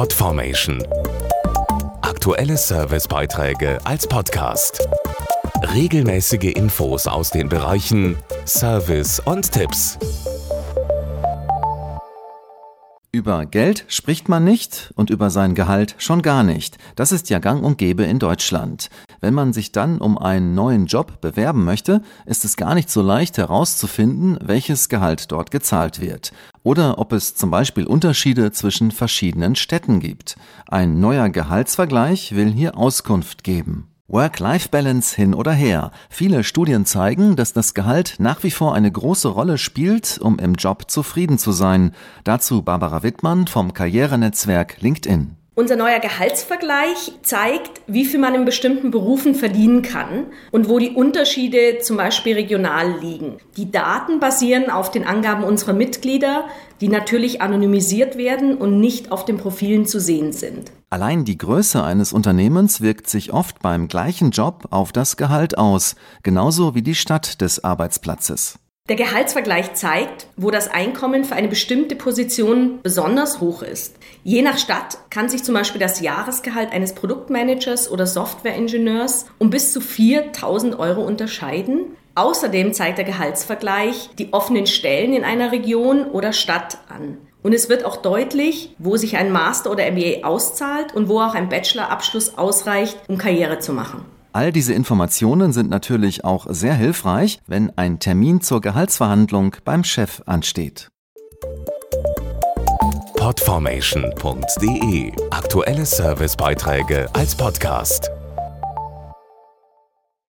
Podformation. Aktuelle Servicebeiträge als Podcast. Regelmäßige Infos aus den Bereichen Service und Tipps. Über Geld spricht man nicht und über sein Gehalt schon gar nicht. Das ist ja gang und gäbe in Deutschland. Wenn man sich dann um einen neuen Job bewerben möchte, ist es gar nicht so leicht herauszufinden, welches Gehalt dort gezahlt wird. Oder ob es zum Beispiel Unterschiede zwischen verschiedenen Städten gibt. Ein neuer Gehaltsvergleich will hier Auskunft geben. Work-Life-Balance hin oder her. Viele Studien zeigen, dass das Gehalt nach wie vor eine große Rolle spielt, um im Job zufrieden zu sein. Dazu Barbara Wittmann vom Karrierenetzwerk LinkedIn. Unser neuer Gehaltsvergleich zeigt, wie viel man in bestimmten Berufen verdienen kann und wo die Unterschiede zum Beispiel regional liegen. Die Daten basieren auf den Angaben unserer Mitglieder, die natürlich anonymisiert werden und nicht auf den Profilen zu sehen sind. Allein die Größe eines Unternehmens wirkt sich oft beim gleichen Job auf das Gehalt aus, genauso wie die Stadt des Arbeitsplatzes. Der Gehaltsvergleich zeigt, wo das Einkommen für eine bestimmte Position besonders hoch ist. Je nach Stadt kann sich zum Beispiel das Jahresgehalt eines Produktmanagers oder Softwareingenieurs um bis zu 4000 Euro unterscheiden. Außerdem zeigt der Gehaltsvergleich die offenen Stellen in einer Region oder Stadt an. Und es wird auch deutlich, wo sich ein Master oder MBA auszahlt und wo auch ein Bachelorabschluss ausreicht, um Karriere zu machen. All diese Informationen sind natürlich auch sehr hilfreich, wenn ein Termin zur Gehaltsverhandlung beim Chef ansteht. Podformation.de Aktuelle Servicebeiträge als Podcast.